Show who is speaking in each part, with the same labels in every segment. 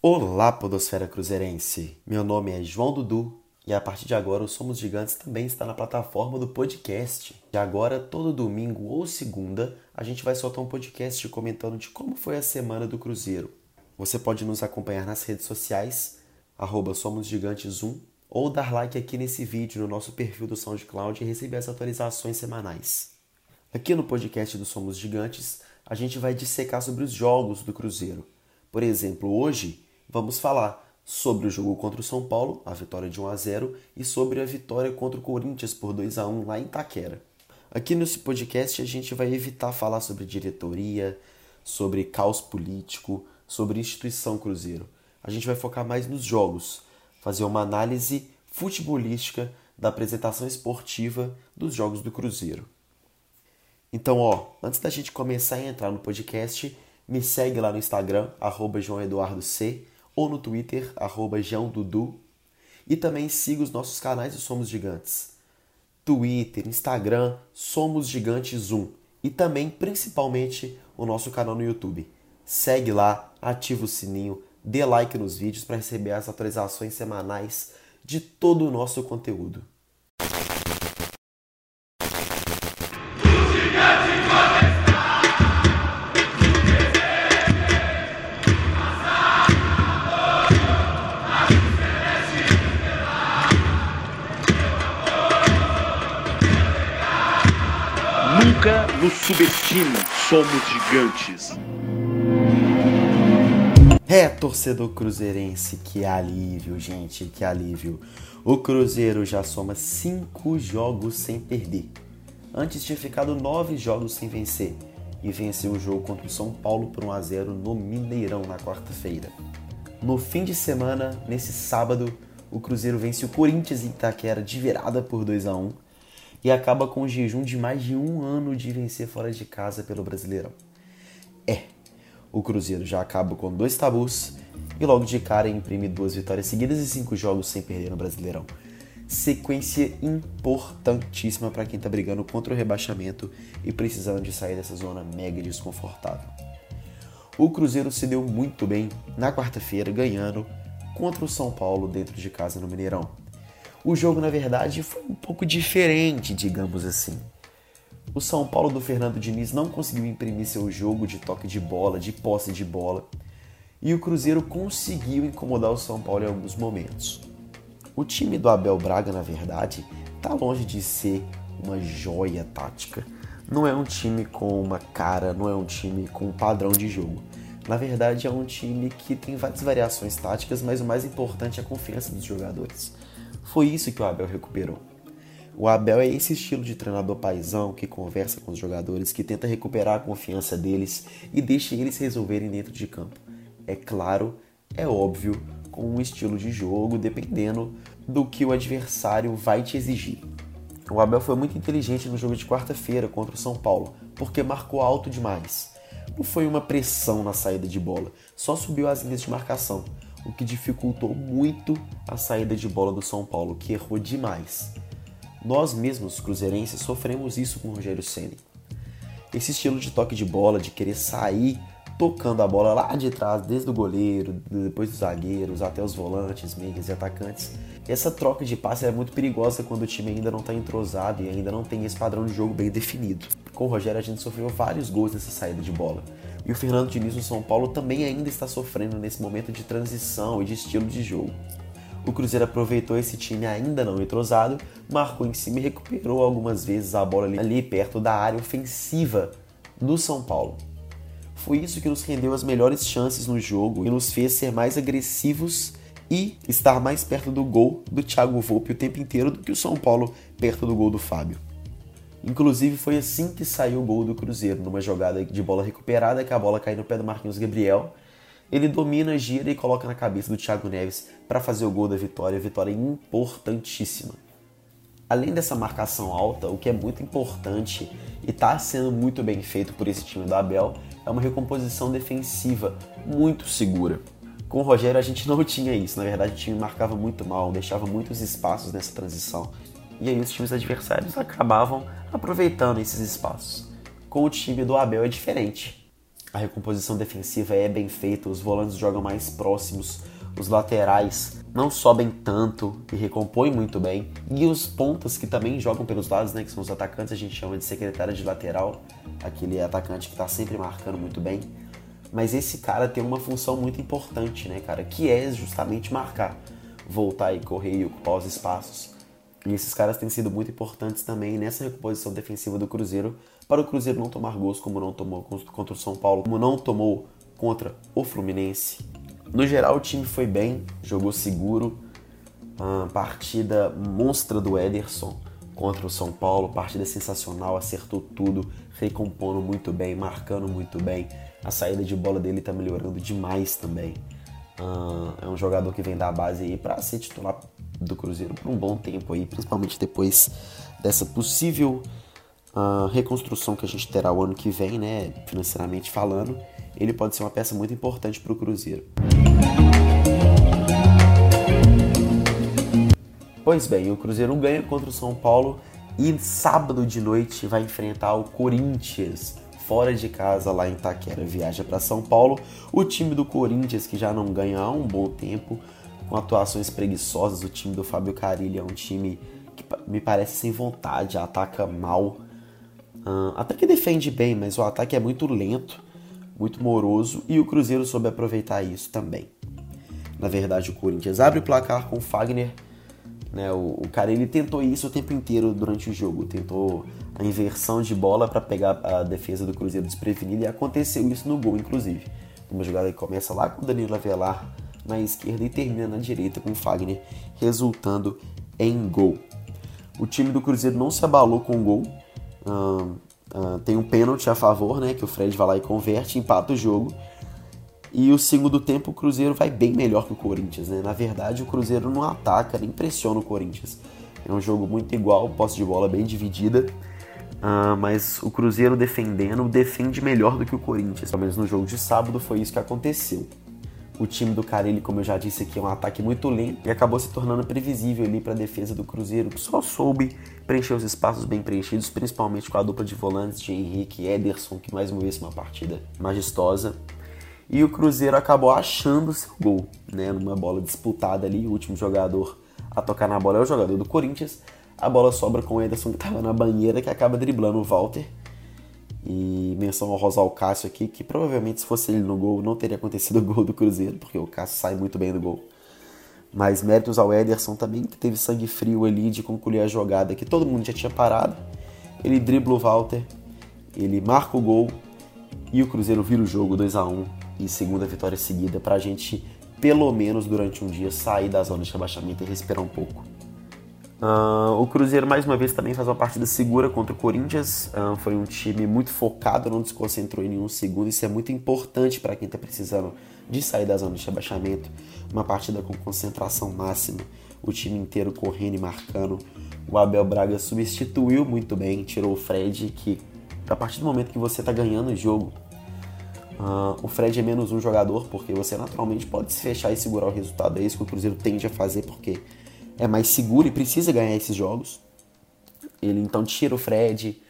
Speaker 1: Olá, Podosfera Cruzeirense! Meu nome é João Dudu e a partir de agora o Somos Gigantes também está na plataforma do podcast. E agora, todo domingo ou segunda, a gente vai soltar um podcast comentando de como foi a semana do Cruzeiro. Você pode nos acompanhar nas redes sociais, arroba Somos Gigantes 1, ou dar like aqui nesse vídeo no nosso perfil do SoundCloud e receber as atualizações semanais. Aqui no podcast do Somos Gigantes, a gente vai dissecar sobre os jogos do Cruzeiro. Por exemplo, hoje vamos falar sobre o jogo contra o São Paulo, a vitória de 1 a 0, e sobre a vitória contra o Corinthians por 2 a 1 lá em Itaquera. Aqui nesse podcast a gente vai evitar falar sobre diretoria, sobre caos político, sobre instituição Cruzeiro. A gente vai focar mais nos jogos, fazer uma análise futebolística da apresentação esportiva dos jogos do Cruzeiro. Então, ó, antes da gente começar a entrar no podcast, me segue lá no Instagram, arroba ou no Twitter, arroba Dudu. E também siga os nossos canais do Somos Gigantes. Twitter, Instagram, Somos Gigantes 1. E também, principalmente, o nosso canal no YouTube. Segue lá, ativa o sininho, dê like nos vídeos para receber as atualizações semanais de todo o nosso conteúdo.
Speaker 2: Subestime, somos gigantes.
Speaker 1: É, torcedor cruzeirense, que alívio, gente, que alívio. O Cruzeiro já soma cinco jogos sem perder. Antes tinha ficado nove jogos sem vencer e venceu o jogo contra o São Paulo por 1 a 0 no Mineirão na quarta-feira. No fim de semana, nesse sábado, o Cruzeiro vence o Corinthians em Itaquera de virada por 2 a 1 e acaba com um jejum de mais de um ano de vencer fora de casa pelo Brasileirão. É, o Cruzeiro já acaba com dois tabus e logo de cara imprime duas vitórias seguidas e cinco jogos sem perder no Brasileirão. Sequência importantíssima para quem está brigando contra o rebaixamento e precisando de sair dessa zona mega desconfortável. O Cruzeiro se deu muito bem na quarta-feira, ganhando contra o São Paulo dentro de casa no Mineirão o jogo, na verdade, foi um pouco diferente, digamos assim. O São Paulo do Fernando Diniz não conseguiu imprimir seu jogo de toque de bola, de posse de bola, e o Cruzeiro conseguiu incomodar o São Paulo em alguns momentos. O time do Abel Braga, na verdade, está longe de ser uma joia tática. Não é um time com uma cara, não é um time com um padrão de jogo. Na verdade, é um time que tem várias variações táticas, mas o mais importante é a confiança dos jogadores. Foi isso que o Abel recuperou. O Abel é esse estilo de treinador paisão que conversa com os jogadores, que tenta recuperar a confiança deles e deixa eles resolverem dentro de campo. É claro, é óbvio, com um estilo de jogo dependendo do que o adversário vai te exigir. O Abel foi muito inteligente no jogo de quarta-feira contra o São Paulo, porque marcou alto demais. Não foi uma pressão na saída de bola, só subiu as linhas de marcação o que dificultou muito a saída de bola do São Paulo, que errou demais. Nós mesmos, cruzeirenses, sofremos isso com o Rogério Ceni. Esse estilo de toque de bola, de querer sair tocando a bola lá de trás, desde o goleiro, depois dos zagueiros, até os volantes, meias e atacantes. Essa troca de passe é muito perigosa quando o time ainda não está entrosado e ainda não tem esse padrão de jogo bem definido. Com o Rogério a gente sofreu vários gols nessa saída de bola. E o Fernando Diniz no São Paulo também ainda está sofrendo nesse momento de transição e de estilo de jogo. O Cruzeiro aproveitou esse time ainda não entrosado, marcou em cima e recuperou algumas vezes a bola ali, perto da área ofensiva do São Paulo. Foi isso que nos rendeu as melhores chances no jogo e nos fez ser mais agressivos e estar mais perto do gol do Thiago Volpe o tempo inteiro do que o São Paulo perto do gol do Fábio. Inclusive foi assim que saiu o gol do Cruzeiro, numa jogada de bola recuperada, que a bola cai no pé do Marquinhos Gabriel. Ele domina, gira e coloca na cabeça do Thiago Neves para fazer o gol da vitória, vitória importantíssima. Além dessa marcação alta, o que é muito importante e está sendo muito bem feito por esse time do Abel é uma recomposição defensiva muito segura. Com o Rogério a gente não tinha isso, na verdade o time marcava muito mal, deixava muitos espaços nessa transição e aí os times adversários acabavam aproveitando esses espaços. Com o time do Abel é diferente. a recomposição defensiva é bem feita, os volantes jogam mais próximos, os laterais não sobem tanto e recompõem muito bem. E os pontas que também jogam pelos lados, né, que são os atacantes, a gente chama de secretária de lateral, aquele atacante que está sempre marcando muito bem. Mas esse cara tem uma função muito importante, né, cara, que é justamente marcar, voltar e correr e ocupar os espaços. E esses caras têm sido muito importantes também nessa recomposição defensiva do Cruzeiro, para o Cruzeiro não tomar gols como não tomou contra o São Paulo, como não tomou contra o Fluminense. No geral, o time foi bem, jogou seguro. Uh, partida monstra do Ederson contra o São Paulo, partida sensacional, acertou tudo, recompondo muito bem, marcando muito bem. A saída de bola dele está melhorando demais também. Uh, é um jogador que vem da base aí para ser titular do Cruzeiro por um bom tempo aí, principalmente depois dessa possível uh, reconstrução que a gente terá o ano que vem, né, financeiramente falando. Ele pode ser uma peça muito importante para o Cruzeiro. Pois bem, o Cruzeiro ganha contra o São Paulo e sábado de noite vai enfrentar o Corinthians fora de casa lá em Itaquera. Viaja para São Paulo. O time do Corinthians que já não ganha há um bom tempo, com atuações preguiçosas. O time do Fábio Carilli é um time que me parece sem vontade, ataca mal. Uh, até que defende bem, mas o ataque é muito lento, muito moroso e o Cruzeiro soube aproveitar isso também. Na verdade, o Corinthians abre o placar com o Fagner né? O, o, cara ele tentou isso o tempo inteiro durante o jogo, tentou a inversão de bola para pegar a defesa do Cruzeiro desprevenida e aconteceu isso no gol, inclusive. Uma jogada que começa lá com o Danilo Avelar na esquerda e termina na direita com Fagner, resultando em gol. O time do Cruzeiro não se abalou com o gol. Uh, uh, tem um pênalti a favor, né? Que o Fred vai lá e converte, empata o jogo. E o segundo tempo o Cruzeiro vai bem melhor que o Corinthians, né? Na verdade, o Cruzeiro não ataca, nem pressiona o Corinthians. É um jogo muito igual, posse de bola bem dividida. Uh, mas o Cruzeiro defendendo defende melhor do que o Corinthians. Pelo menos no jogo de sábado foi isso que aconteceu. O time do Carilli, como eu já disse aqui, é um ataque muito lento e acabou se tornando previsível ali para a defesa do Cruzeiro, que só soube preencher os espaços bem preenchidos, principalmente com a dupla de volantes de Henrique e Ederson, que mais uma vez uma partida majestosa. E o Cruzeiro acabou achando seu gol, né? Numa bola disputada ali, o último jogador a tocar na bola é o jogador do Corinthians. A bola sobra com o Ederson que estava na banheira, que acaba driblando o Walter. E menção ao Rosal Cássio aqui, que provavelmente se fosse ele no gol não teria acontecido o gol do Cruzeiro, porque o Cássio sai muito bem do gol. Mas méritos ao Ederson também, que teve sangue frio ali de concluir a jogada, que todo mundo já tinha parado. Ele dribla o Walter, ele marca o gol e o Cruzeiro vira o jogo 2 a 1 e segunda vitória seguida para a gente, pelo menos durante um dia, sair da zona de rebaixamento e respirar um pouco. Uh, o Cruzeiro, mais uma vez, também faz uma partida segura contra o Corinthians. Uh, foi um time muito focado, não desconcentrou em nenhum segundo. Isso é muito importante para quem está precisando de sair da zona de rebaixamento. Uma partida com concentração máxima, o time inteiro correndo e marcando. O Abel Braga substituiu muito bem, tirou o Fred, que a partir do momento que você está ganhando o jogo, Uh, o Fred é menos um jogador, porque você naturalmente pode se fechar e segurar o resultado. É isso que o Cruzeiro tende a fazer, porque é mais seguro e precisa ganhar esses jogos. Ele então tira o Fred,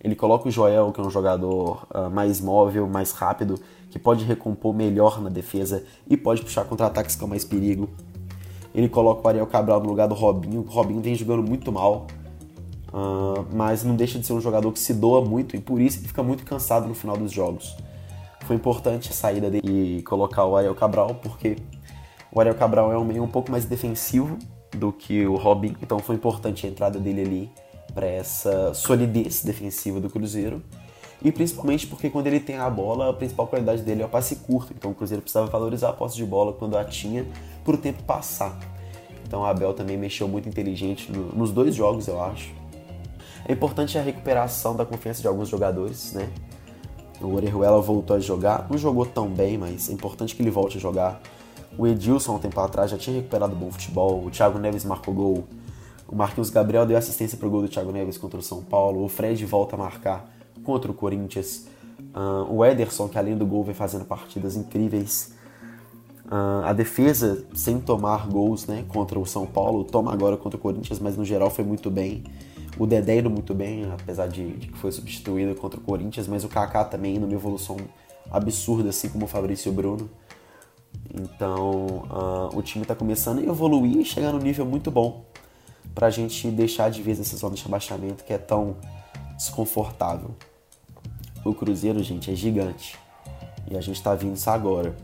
Speaker 1: ele coloca o Joel, que é um jogador uh, mais móvel, mais rápido, que pode recompor melhor na defesa e pode puxar contra-ataques com mais perigo. Ele coloca o Ariel Cabral no lugar do Robinho. O Robinho vem jogando muito mal, uh, mas não deixa de ser um jogador que se doa muito e por isso ele fica muito cansado no final dos jogos foi importante a saída dele e colocar o Ariel Cabral, porque o Ariel Cabral é um meio um pouco mais defensivo do que o Robin, então foi importante a entrada dele ali para essa solidez defensiva do Cruzeiro. E principalmente porque quando ele tem a bola, a principal qualidade dele é o passe curto. Então o Cruzeiro precisava valorizar a posse de bola quando a tinha para o tempo passar. Então o Abel também mexeu muito inteligente no, nos dois jogos, eu acho. É importante a recuperação da confiança de alguns jogadores, né? O Orejuela voltou a jogar, não jogou tão bem, mas é importante que ele volte a jogar. O Edilson, um tempo atrás, já tinha recuperado bom futebol. O Thiago Neves marcou gol. O Marquinhos Gabriel deu assistência para o gol do Thiago Neves contra o São Paulo. O Fred volta a marcar contra o Corinthians. Uh, o Ederson, que além do gol, vem fazendo partidas incríveis. Uh, a defesa, sem tomar gols né, contra o São Paulo, toma agora contra o Corinthians, mas no geral foi muito bem. O Dedé indo muito bem, apesar de, de, que foi substituído contra o Corinthians, mas o Kaká também indo uma evolução absurda, assim como o Fabrício Bruno. Então uh, o time está começando a evoluir e chegar num nível muito bom para a gente deixar de vez essa zona de rebaixamento que é tão desconfortável. O Cruzeiro, gente, é gigante e a gente está vindo isso agora.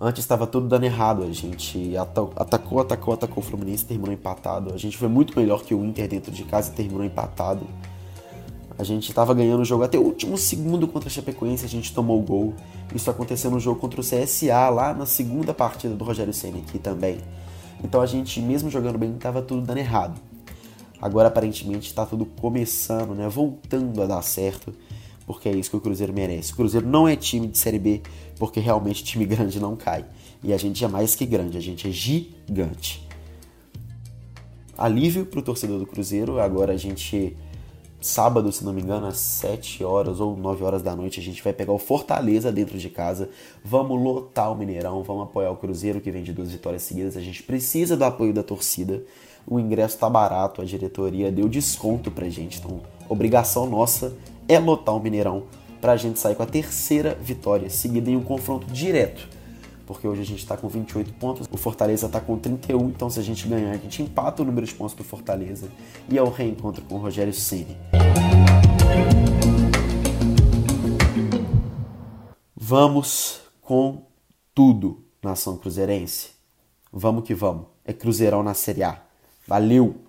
Speaker 1: Antes estava tudo dando errado, a gente atacou, atacou, atacou o Fluminense, terminou empatado. A gente foi muito melhor que o Inter dentro de casa e terminou empatado. A gente estava ganhando o jogo até o último segundo contra a Chapecoense, a gente tomou o gol. Isso aconteceu no jogo contra o CSA, lá na segunda partida do Rogério Senna aqui também. Então a gente, mesmo jogando bem, estava tudo dando errado. Agora aparentemente está tudo começando, né? Voltando a dar certo, porque é isso que o Cruzeiro merece. O Cruzeiro não é time de Série B, porque realmente time grande não cai. E a gente é mais que grande, a gente é gigante. Alívio para o torcedor do Cruzeiro, agora a gente sábado, se não me engano, às 7 horas ou 9 horas da noite, a gente vai pegar o Fortaleza dentro de casa. Vamos lotar o Mineirão, vamos apoiar o Cruzeiro que vem de duas vitórias seguidas. A gente precisa do apoio da torcida. O ingresso tá barato, a diretoria deu desconto pra gente. Então, obrigação nossa é lotar o Mineirão pra gente sair com a terceira vitória seguida em um confronto direto porque hoje a gente está com 28 pontos, o Fortaleza está com 31, então se a gente ganhar, a gente empata o número de pontos para o Fortaleza e é o reencontro com o Rogério Ceni. Vamos com tudo, nação cruzeirense. Vamos que vamos. É Cruzeirão na Série A. Valeu!